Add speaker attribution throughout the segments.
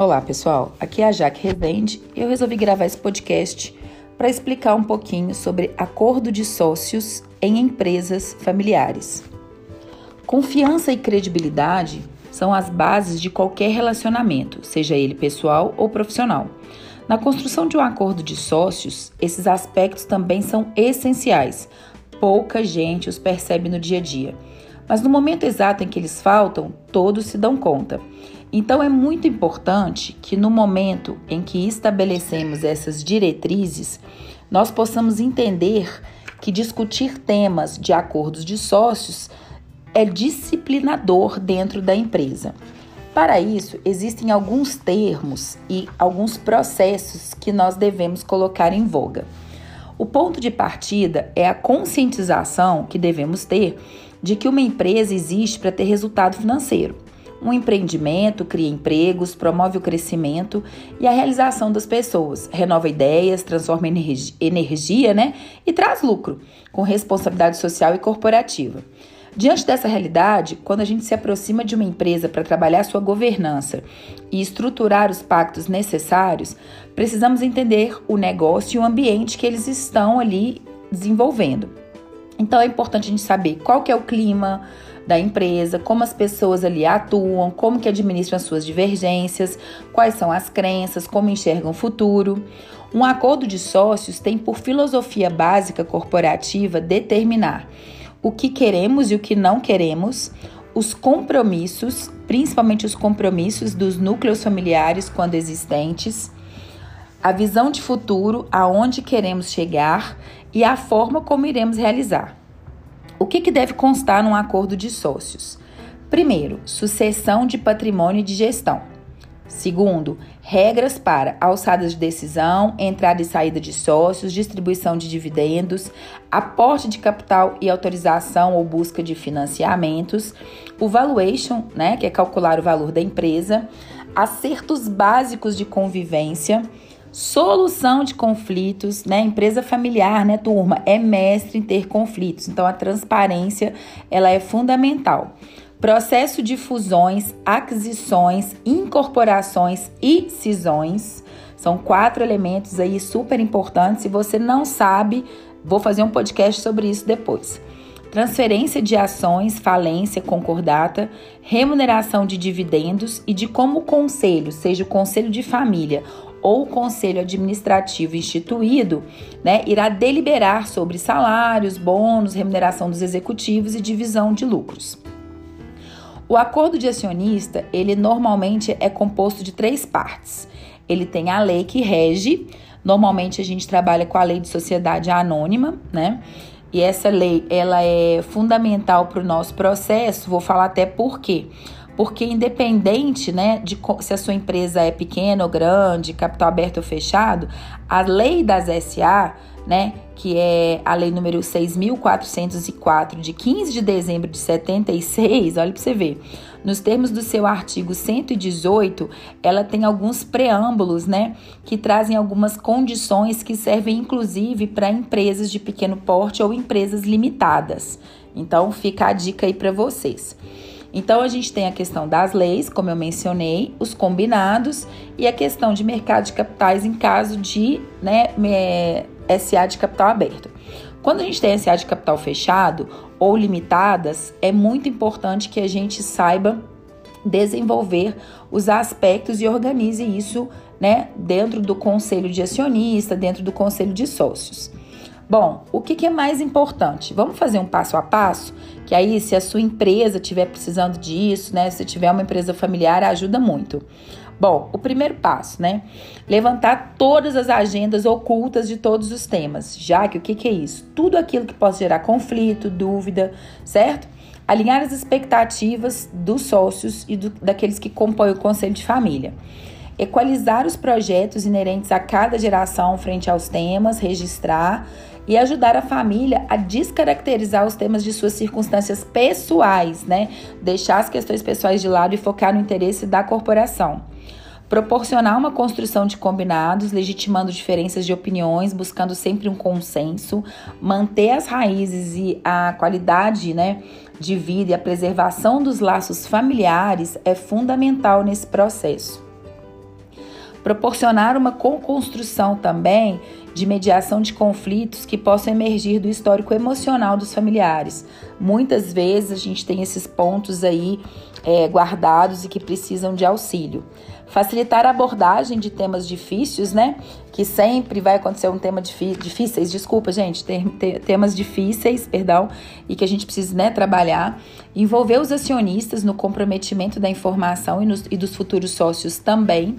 Speaker 1: Olá, pessoal. Aqui é a Jaque Rezende e eu resolvi gravar esse podcast para explicar um pouquinho sobre acordo de sócios em empresas familiares. Confiança e credibilidade são as bases de qualquer relacionamento, seja ele pessoal ou profissional. Na construção de um acordo de sócios, esses aspectos também são essenciais. Pouca gente os percebe no dia a dia, mas no momento exato em que eles faltam, todos se dão conta. Então é muito importante que no momento em que estabelecemos essas diretrizes, nós possamos entender que discutir temas de acordos de sócios é disciplinador dentro da empresa. Para isso, existem alguns termos e alguns processos que nós devemos colocar em voga. O ponto de partida é a conscientização que devemos ter de que uma empresa existe para ter resultado financeiro. Um empreendimento cria empregos, promove o crescimento e a realização das pessoas, renova ideias, transforma energia né, e traz lucro, com responsabilidade social e corporativa. Diante dessa realidade, quando a gente se aproxima de uma empresa para trabalhar sua governança e estruturar os pactos necessários, precisamos entender o negócio e o ambiente que eles estão ali desenvolvendo. Então é importante a gente saber qual que é o clima da empresa, como as pessoas ali atuam, como que administram as suas divergências, quais são as crenças, como enxergam o futuro. Um acordo de sócios tem por filosofia básica corporativa determinar o que queremos e o que não queremos, os compromissos, principalmente os compromissos dos núcleos familiares quando existentes, a visão de futuro, aonde queremos chegar e a forma como iremos realizar. O que, que deve constar num acordo de sócios? Primeiro, sucessão de patrimônio e de gestão. Segundo, regras para alçadas de decisão, entrada e saída de sócios, distribuição de dividendos, aporte de capital e autorização ou busca de financiamentos, o valuation, né, que é calcular o valor da empresa, acertos básicos de convivência, solução de conflitos, né? Empresa familiar, né, turma, é mestre em ter conflitos. Então a transparência, ela é fundamental. Processo de fusões, aquisições, incorporações e cisões. São quatro elementos aí super importantes. Se você não sabe, vou fazer um podcast sobre isso depois. Transferência de ações, falência, concordata, remuneração de dividendos e de como o conselho, seja o conselho de família ou conselho administrativo instituído, né, irá deliberar sobre salários, bônus, remuneração dos executivos e divisão de lucros. O acordo de acionista, ele normalmente é composto de três partes. Ele tem a lei que rege, normalmente a gente trabalha com a lei de sociedade anônima, né? E essa lei, ela é fundamental para o nosso processo, vou falar até por quê. Porque independente, né, de se a sua empresa é pequena ou grande, capital aberto ou fechado, a lei das SA né, que é a lei número 6.404, de 15 de dezembro de 76, olha para você ver. Nos termos do seu artigo 118, ela tem alguns preâmbulos, né, que trazem algumas condições que servem inclusive para empresas de pequeno porte ou empresas limitadas. Então, fica a dica aí para vocês. Então, a gente tem a questão das leis, como eu mencionei, os combinados e a questão de mercado de capitais em caso de né, SA de capital aberto. Quando a gente tem SA de capital fechado ou limitadas, é muito importante que a gente saiba desenvolver os aspectos e organize isso né, dentro do conselho de acionista, dentro do conselho de sócios. Bom, o que, que, é mais importante? Vamos fazer um passo a passo, que aí se a sua empresa estiver precisando disso, né? Se tiver uma empresa familiar, ajuda muito. Bom, o primeiro passo, né? Levantar todas as agendas ocultas de todos os temas. Já que o que, que é isso? Tudo aquilo que possa gerar conflito, dúvida, certo? Alinhar as expectativas dos sócios e do, daqueles que compõem o conselho de família. Equalizar os projetos inerentes a cada geração frente aos temas, registrar e ajudar a família a descaracterizar os temas de suas circunstâncias pessoais, né? Deixar as questões pessoais de lado e focar no interesse da corporação. Proporcionar uma construção de combinados, legitimando diferenças de opiniões, buscando sempre um consenso, manter as raízes e a qualidade né, de vida e a preservação dos laços familiares é fundamental nesse processo. Proporcionar uma co-construção também de mediação de conflitos que possam emergir do histórico emocional dos familiares. Muitas vezes a gente tem esses pontos aí é, guardados e que precisam de auxílio. Facilitar a abordagem de temas difíceis, né? Que sempre vai acontecer um tema difíceis, desculpa, gente, temas difíceis, perdão, e que a gente precisa né, trabalhar. Envolver os acionistas no comprometimento da informação e, nos, e dos futuros sócios também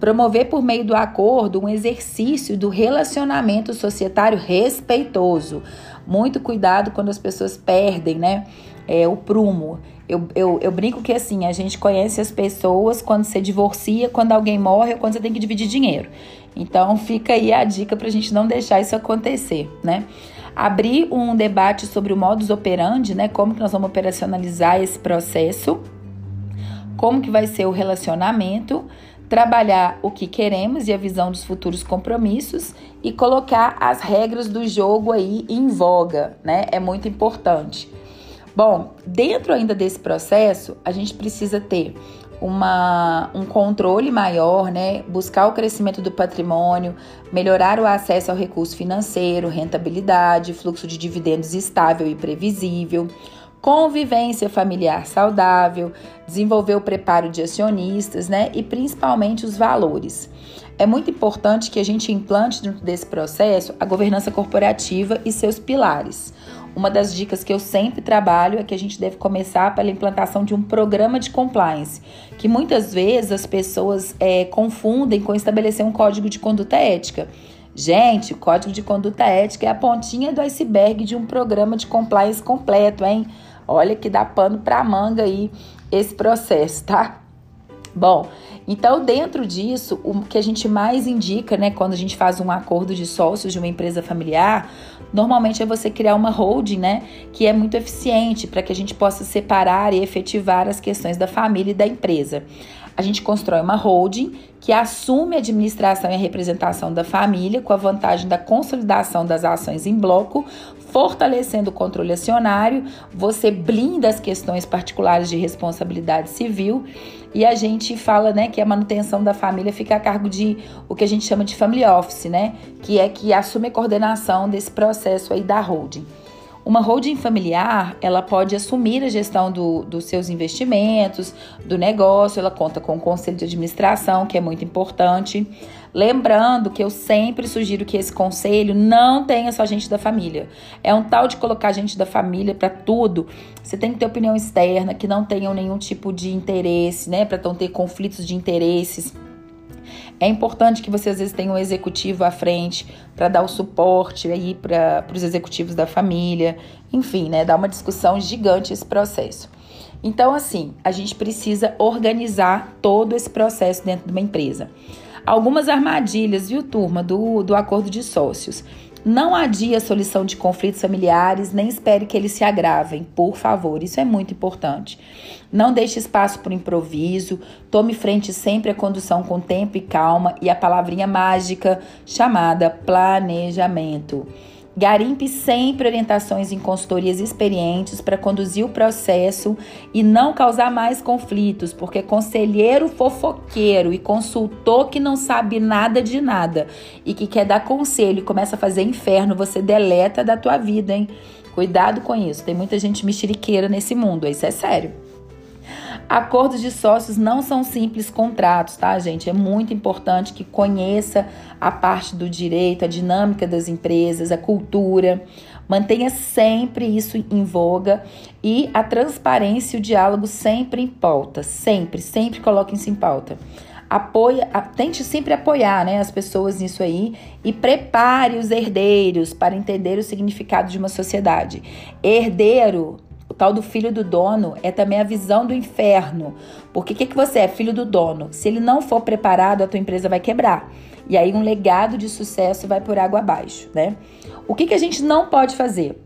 Speaker 1: promover por meio do acordo um exercício do relacionamento societário respeitoso. Muito cuidado quando as pessoas perdem, né? É, o prumo. Eu, eu, eu brinco que assim, a gente conhece as pessoas quando você divorcia, quando alguém morre ou quando você tem que dividir dinheiro. Então fica aí a dica para a gente não deixar isso acontecer, né? Abrir um debate sobre o modus operandi, né? Como que nós vamos operacionalizar esse processo, como que vai ser o relacionamento trabalhar o que queremos e a visão dos futuros compromissos e colocar as regras do jogo aí em voga, né? É muito importante. Bom, dentro ainda desse processo, a gente precisa ter uma, um controle maior, né? Buscar o crescimento do patrimônio, melhorar o acesso ao recurso financeiro, rentabilidade, fluxo de dividendos estável e previsível convivência familiar saudável, desenvolver o preparo de acionistas, né? E principalmente os valores. É muito importante que a gente implante dentro desse processo a governança corporativa e seus pilares. Uma das dicas que eu sempre trabalho é que a gente deve começar pela implantação de um programa de compliance, que muitas vezes as pessoas é, confundem com estabelecer um código de conduta ética. Gente, o código de conduta ética é a pontinha do iceberg de um programa de compliance completo, hein? Olha que dá pano para manga aí esse processo, tá? Bom, então dentro disso, o que a gente mais indica, né, quando a gente faz um acordo de sócios de uma empresa familiar, normalmente é você criar uma holding, né, que é muito eficiente para que a gente possa separar e efetivar as questões da família e da empresa. A gente constrói uma holding que assume a administração e a representação da família com a vantagem da consolidação das ações em bloco, fortalecendo o controle acionário, você blinda as questões particulares de responsabilidade civil e a gente fala, né, que a manutenção da família fica a cargo de o que a gente chama de family office, né, que é que assume a coordenação desse processo aí da holding. Uma holding familiar, ela pode assumir a gestão do, dos seus investimentos, do negócio, ela conta com o conselho de administração, que é muito importante. Lembrando que eu sempre sugiro que esse conselho não tenha só gente da família. É um tal de colocar gente da família para tudo. Você tem que ter opinião externa, que não tenham nenhum tipo de interesse, né? Para não ter conflitos de interesses. É importante que você às vezes tenha um executivo à frente para dar o suporte aí para os executivos da família, enfim, né? Dá uma discussão gigante esse processo. Então, assim, a gente precisa organizar todo esse processo dentro de uma empresa. Algumas armadilhas, viu, turma, do, do acordo de sócios. Não adie a solução de conflitos familiares, nem espere que eles se agravem, por favor. Isso é muito importante. Não deixe espaço para improviso, tome frente sempre à condução com tempo e calma e a palavrinha mágica chamada planejamento. Garimpe sempre orientações em consultorias experientes para conduzir o processo e não causar mais conflitos, porque conselheiro fofoqueiro e consultor que não sabe nada de nada e que quer dar conselho e começa a fazer inferno, você deleta da tua vida, hein? Cuidado com isso. Tem muita gente mexeriqueira nesse mundo, isso é sério. Acordos de sócios não são simples contratos, tá, gente? É muito importante que conheça a parte do direito, a dinâmica das empresas, a cultura. Mantenha sempre isso em voga e a transparência e o diálogo sempre em pauta. Sempre, sempre coloquem isso em pauta. Apoia, tente sempre apoiar né, as pessoas nisso aí e prepare os herdeiros para entender o significado de uma sociedade. Herdeiro tal do filho do dono é também a visão do inferno. Porque o que, que você é? Filho do dono. Se ele não for preparado, a tua empresa vai quebrar. E aí um legado de sucesso vai por água abaixo, né? O que, que a gente não pode fazer?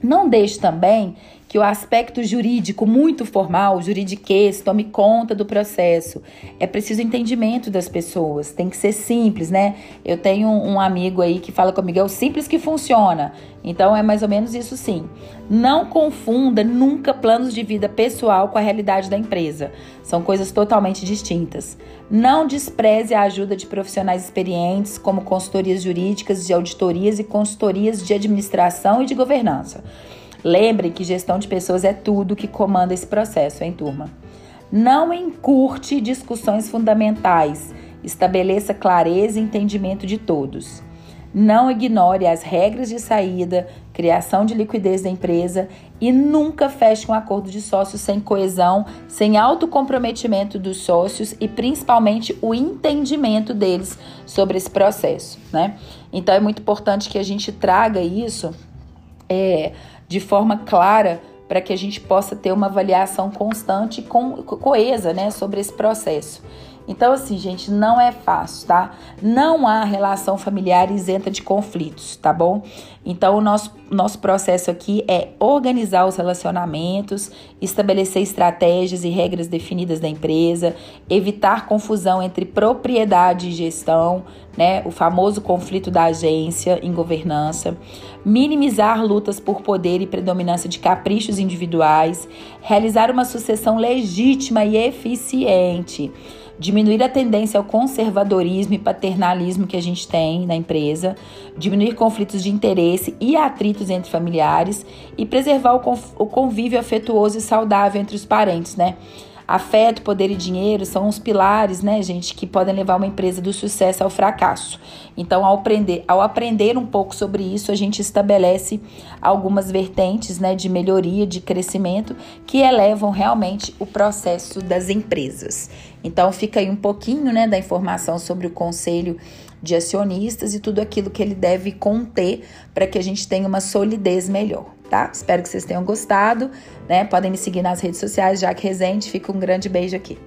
Speaker 1: Não deixe também que o aspecto jurídico muito formal, juridiquês, tome conta do processo. É preciso entendimento das pessoas, tem que ser simples, né? Eu tenho um amigo aí que fala comigo, é o simples que funciona. Então é mais ou menos isso sim. Não confunda nunca planos de vida pessoal com a realidade da empresa. São coisas totalmente distintas. Não despreze a ajuda de profissionais experientes, como consultorias jurídicas, de auditorias e consultorias de administração e de governança. Lembrem que gestão de pessoas é tudo que comanda esse processo, hein, turma? Não encurte discussões fundamentais. Estabeleça clareza e entendimento de todos. Não ignore as regras de saída, criação de liquidez da empresa e nunca feche um acordo de sócios sem coesão, sem autocomprometimento dos sócios e principalmente o entendimento deles sobre esse processo, né? Então é muito importante que a gente traga isso é, de forma clara para que a gente possa ter uma avaliação constante e co coesa né, sobre esse processo. Então, assim, gente, não é fácil, tá? Não há relação familiar isenta de conflitos, tá bom? Então, o nosso, nosso processo aqui é organizar os relacionamentos, estabelecer estratégias e regras definidas da empresa, evitar confusão entre propriedade e gestão, né? O famoso conflito da agência em governança, minimizar lutas por poder e predominância de caprichos individuais, realizar uma sucessão legítima e eficiente diminuir a tendência ao conservadorismo e paternalismo que a gente tem na empresa, diminuir conflitos de interesse e atritos entre familiares e preservar o convívio afetuoso e saudável entre os parentes, né? Afeto, poder e dinheiro são os pilares, né, gente, que podem levar uma empresa do sucesso ao fracasso. Então, ao aprender, ao aprender um pouco sobre isso, a gente estabelece algumas vertentes, né, de melhoria, de crescimento, que elevam realmente o processo das empresas. Então, fica aí um pouquinho, né, da informação sobre o conselho de acionistas e tudo aquilo que ele deve conter para que a gente tenha uma solidez melhor tá? Espero que vocês tenham gostado, né? Podem me seguir nas redes sociais, Jaque Rezende. Fica um grande beijo aqui.